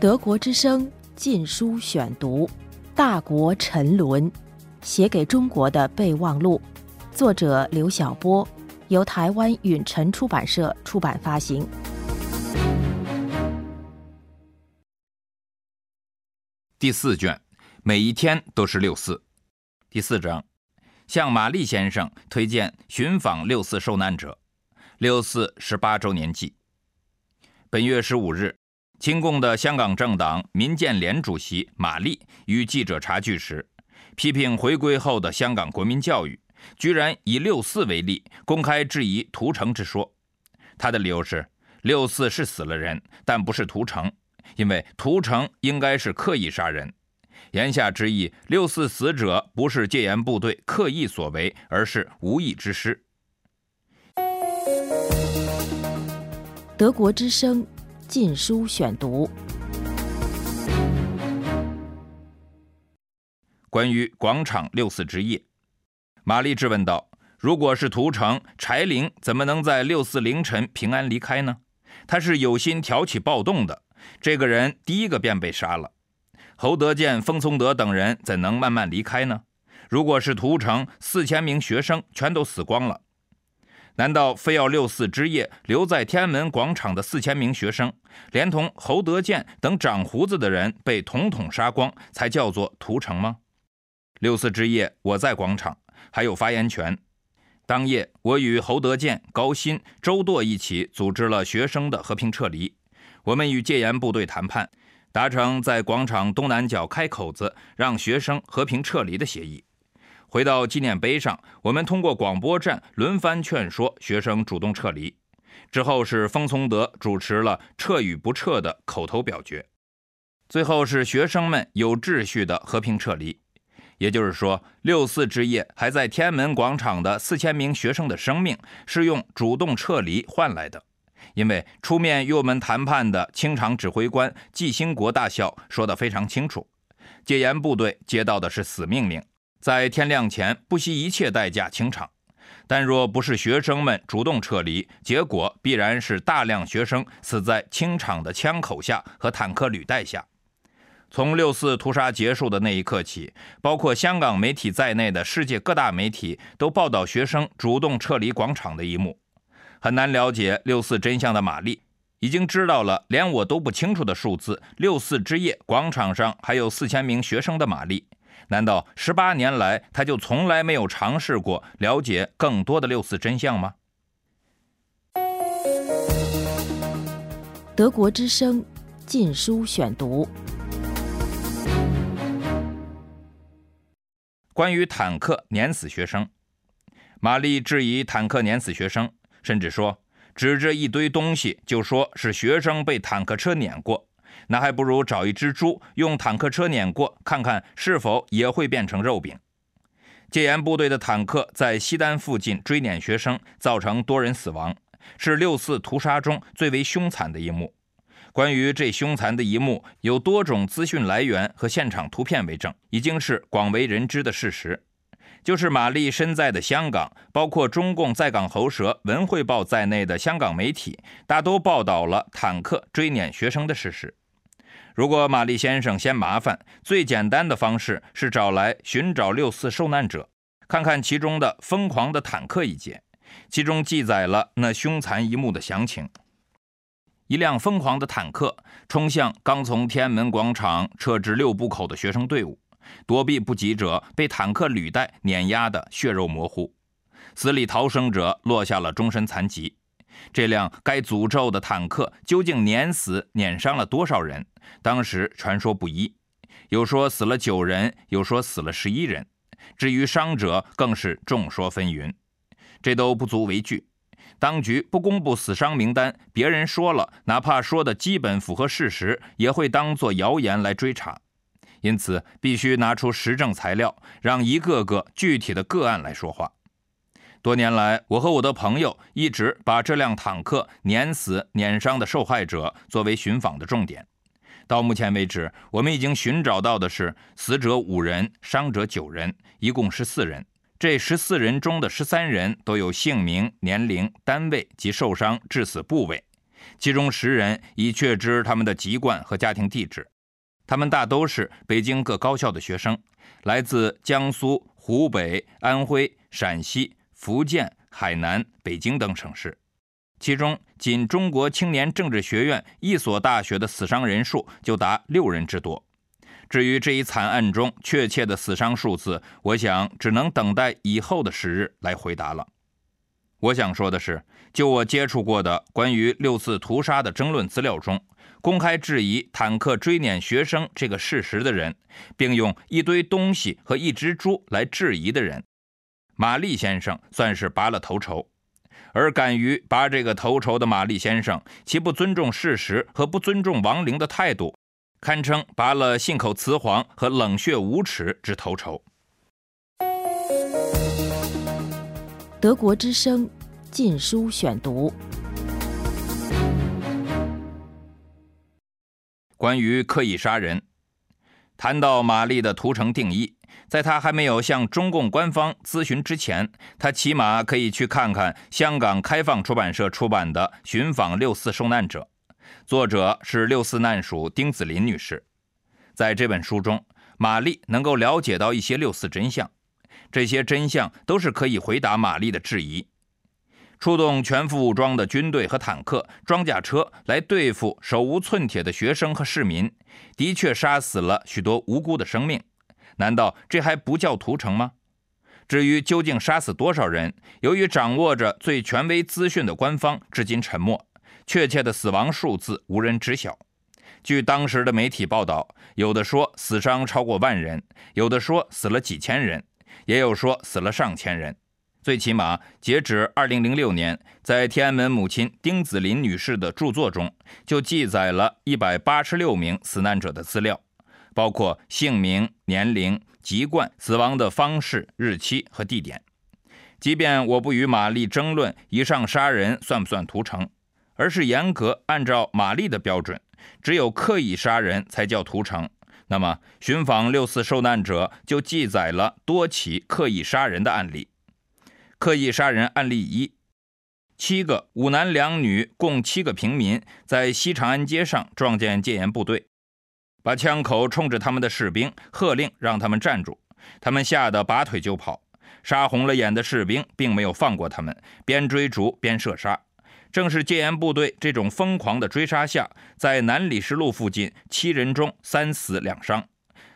德国之声禁书选读，《大国沉沦》，写给中国的备忘录，作者刘晓波，由台湾允晨出版社出版发行。第四卷，每一天都是六四。第四章，向玛丽先生推荐寻访六四受难者。六四十八周年祭。本月十五日。亲共的香港政党民建联主席马丽与记者茶聚时，批评回归后的香港国民教育居然以六四为例，公开质疑屠城之说。他的理由是：六四是死了人，但不是屠城，因为屠城应该是刻意杀人。言下之意，六四死者不是戒严部队刻意所为，而是无意之失。德国之声。禁书选读。关于广场六四之夜，玛丽质问道：“如果是屠城，柴玲怎么能在六四凌晨平安离开呢？他是有心挑起暴动的。这个人第一个便被杀了。侯德健、封从德等人怎能慢慢离开呢？如果是屠城，四千名学生全都死光了。”难道非要六四之夜留在天安门广场的四千名学生，连同侯德健等长胡子的人被统统杀光，才叫做屠城吗？六四之夜，我在广场，还有发言权。当夜，我与侯德健、高鑫、周舵一起组织了学生的和平撤离。我们与戒严部队谈判，达成在广场东南角开口子，让学生和平撤离的协议。回到纪念碑上，我们通过广播站轮番劝说学生主动撤离。之后是封从德主持了“撤与不撤”的口头表决，最后是学生们有秩序的和平撤离。也就是说，六四之夜还在天安门广场的四千名学生的生命是用主动撤离换来的。因为出面与我们谈判的清场指挥官季兴国大校说得非常清楚，戒严部队接到的是死命令。在天亮前不惜一切代价清场，但若不是学生们主动撤离，结果必然是大量学生死在清场的枪口下和坦克履带下。从六四屠杀结束的那一刻起，包括香港媒体在内的世界各大媒体都报道学生主动撤离广场的一幕。很难了解六四真相的玛丽，已经知道了连我都不清楚的数字：六四之夜广场上还有四千名学生的玛丽。难道十八年来他就从来没有尝试过了解更多的六四真相吗？德国之声，禁书选读。关于坦克碾死学生，玛丽质疑坦克碾死学生，甚至说指着一堆东西就说是学生被坦克车碾过。那还不如找一只猪，用坦克车碾过，看看是否也会变成肉饼。戒严部队的坦克在西单附近追碾学生，造成多人死亡，是六四屠杀中最为凶残的一幕。关于这凶残的一幕，有多种资讯来源和现场图片为证，已经是广为人知的事实。就是玛丽身在的香港，包括中共在港喉舌《文汇报》在内的香港媒体，大都报道了坦克追碾学生的事实。如果玛丽先生嫌麻烦，最简单的方式是找来寻找六四受难者，看看其中的疯狂的坦克一节，其中记载了那凶残一幕的详情。一辆疯狂的坦克冲向刚从天安门广场撤至六部口的学生队伍，躲避不及者被坦克履带碾压得血肉模糊，死里逃生者落下了终身残疾。这辆该诅咒的坦克究竟碾死、碾伤了多少人？当时传说不一，有说死了九人，有说死了十一人。至于伤者，更是众说纷纭。这都不足为惧。当局不公布死伤名单，别人说了，哪怕说的基本符合事实，也会当作谣言来追查。因此，必须拿出实证材料，让一个个具体的个案来说话。多年来，我和我的朋友一直把这辆坦克碾死、碾伤的受害者作为寻访的重点。到目前为止，我们已经寻找到的是死者五人，伤者九人，一共十四人。这十四人中的十三人都有姓名、年龄、单位及受伤致死部位，其中十人已确知他们的籍贯和家庭地址，他们大都是北京各高校的学生，来自江苏、湖北、安徽、陕西、福建、海南、北京等省市。其中，仅中国青年政治学院一所大学的死伤人数就达六人之多。至于这一惨案中确切的死伤数字，我想只能等待以后的时日来回答了。我想说的是，就我接触过的关于六四屠杀的争论资料中，公开质疑坦克追撵学生这个事实的人，并用一堆东西和一只猪来质疑的人，马立先生算是拔了头筹。而敢于拔这个头筹的马立先生，其不尊重事实和不尊重亡灵的态度，堪称拔了信口雌黄和冷血无耻之头筹。德国之声《禁书选读》，关于刻意杀人，谈到玛丽的屠城定义。在他还没有向中共官方咨询之前，他起码可以去看看香港开放出版社出版的《寻访六四受难者》，作者是六四难属丁子霖女士。在这本书中，玛丽能够了解到一些六四真相，这些真相都是可以回答玛丽的质疑。出动全副武装的军队和坦克、装甲车来对付手无寸铁的学生和市民，的确杀死了许多无辜的生命。难道这还不叫屠城吗？至于究竟杀死多少人，由于掌握着最权威资讯的官方至今沉默，确切的死亡数字无人知晓。据当时的媒体报道，有的说死伤超过万人，有的说死了几千人，也有说死了上千人。最起码，截止2006年，在天安门母亲丁子霖女士的著作中，就记载了186名死难者的资料。包括姓名、年龄、籍贯、死亡的方式、日期和地点。即便我不与玛丽争论以上杀人算不算屠城，而是严格按照玛丽的标准，只有刻意杀人才叫屠城。那么，寻访六四受难者就记载了多起刻意杀人的案例。刻意杀人案例一：七个五男两女共七个平民在西长安街上撞见戒严部队。把枪口冲着他们的士兵，喝令让他们站住。他们吓得拔腿就跑。杀红了眼的士兵并没有放过他们，边追逐边射杀。正是戒严部队这种疯狂的追杀下，在南礼士路附近，七人中三死两伤。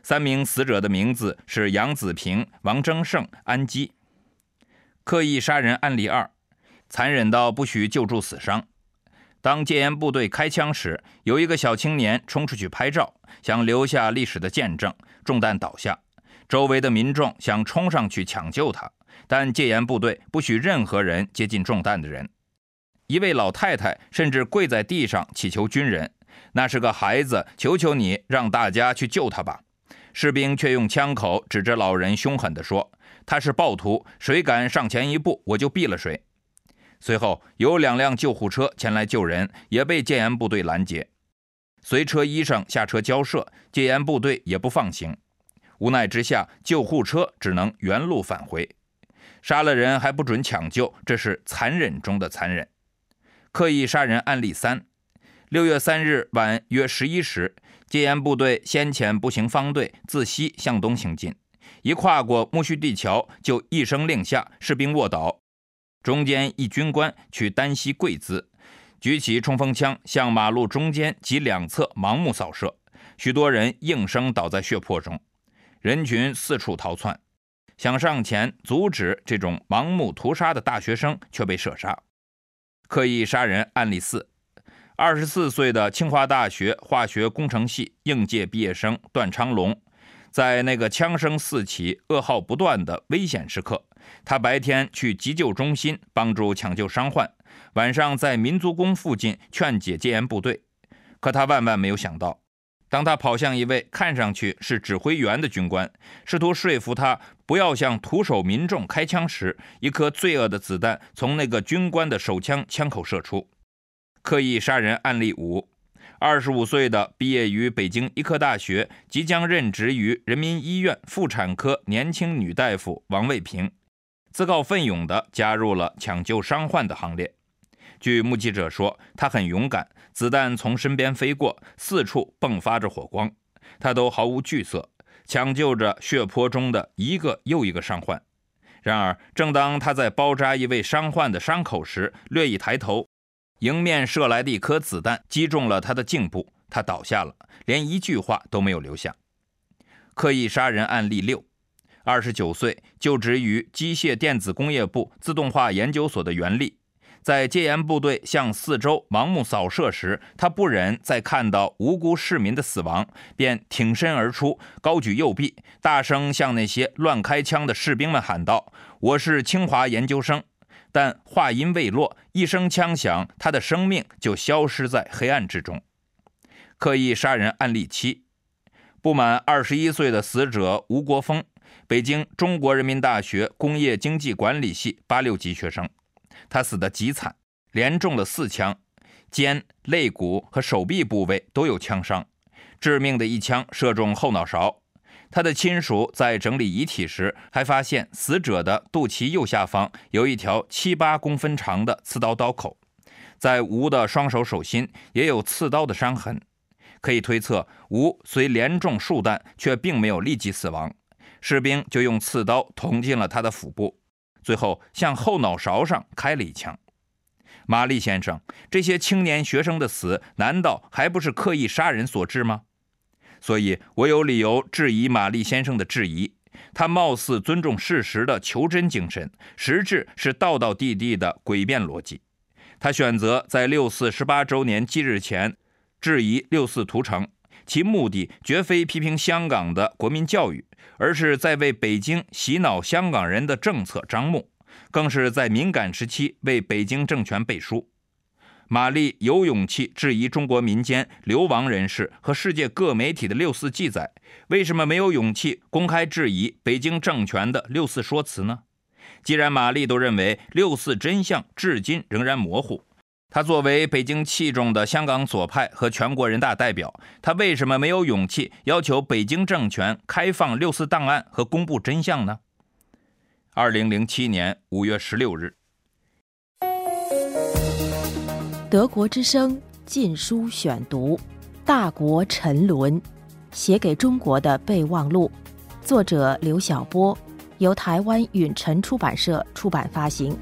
三名死者的名字是杨子平、王争胜、安基。刻意杀人案例二：残忍到不许救助死伤。当戒严部队开枪时，有一个小青年冲出去拍照，想留下历史的见证。中弹倒下，周围的民众想冲上去抢救他，但戒严部队不许任何人接近中弹的人。一位老太太甚至跪在地上祈求军人：“那是个孩子，求求你让大家去救他吧。”士兵却用枪口指着老人，凶狠地说：“他是暴徒，谁敢上前一步，我就毙了谁。”随后有两辆救护车前来救人，也被戒严部队拦截。随车医生下车交涉，戒严部队也不放行。无奈之下，救护车只能原路返回。杀了人还不准抢救，这是残忍中的残忍。刻意杀人案例三：六月三日晚约十一时，戒严部队先遣步行方队自西向东行进，一跨过木须地桥，就一声令下，士兵卧倒。中间一军官取单膝跪姿，举起冲锋枪向马路中间及两侧盲目扫射，许多人应声倒在血泊中，人群四处逃窜，想上前阻止这种盲目屠杀的大学生却被射杀。刻意杀人案例四：二十四岁的清华大学化学工程系应届毕业生段昌龙。在那个枪声四起、噩耗不断的危险时刻，他白天去急救中心帮助抢救伤患，晚上在民族宫附近劝解戒严部队。可他万万没有想到，当他跑向一位看上去是指挥员的军官，试图说服他不要向徒手民众开枪时，一颗罪恶的子弹从那个军官的手枪枪口射出。刻意杀人案例五。二十五岁的毕业于北京医科大学，即将任职于人民医院妇产科年轻女大夫王卫平，自告奋勇地加入了抢救伤患的行列。据目击者说，他很勇敢，子弹从身边飞过，四处迸发着火光，他都毫无惧色，抢救着血泊中的一个又一个伤患。然而，正当他在包扎一位伤患的伤口时，略一抬头，迎面射来的一颗子弹击中了他的颈部，他倒下了，连一句话都没有留下。刻意杀人案例六：二十九岁，就职于机械电子工业部自动化研究所的袁立。在戒严部队向四周盲目扫射时，他不忍再看到无辜市民的死亡，便挺身而出，高举右臂，大声向那些乱开枪的士兵们喊道：“我是清华研究生。”但话音未落，一声枪响，他的生命就消失在黑暗之中。刻意杀人案例七：不满二十一岁的死者吴国峰，北京中国人民大学工业经济管理系八六级学生。他死得极惨，连中了四枪，肩、肋骨和手臂部位都有枪伤，致命的一枪射中后脑勺。他的亲属在整理遗体时，还发现死者的肚脐右下方有一条七八公分长的刺刀刀口，在吴的双手手心也有刺刀的伤痕，可以推测吴虽连中数弹，却并没有立即死亡，士兵就用刺刀捅进了他的腹部。最后向后脑勺上开了一枪，玛丽先生，这些青年学生的死难道还不是刻意杀人所致吗？所以我有理由质疑玛丽先生的质疑。他貌似尊重事实的求真精神，实质是道道地地的诡辩逻辑。他选择在六四十八周年忌日前质疑六四屠城，其目的绝非批评香港的国民教育。而是在为北京洗脑香港人的政策张目，更是在敏感时期为北京政权背书。玛丽有勇气质疑中国民间流亡人士和世界各媒体的六四记载，为什么没有勇气公开质疑北京政权的六四说辞呢？既然玛丽都认为六四真相至今仍然模糊。他作为北京器重的香港左派和全国人大代表，他为什么没有勇气要求北京政权开放六四档案和公布真相呢？二零零七年五月十六日，《德国之声》禁书选读，《大国沉沦：写给中国的备忘录》，作者刘晓波，由台湾允晨出版社出版发行。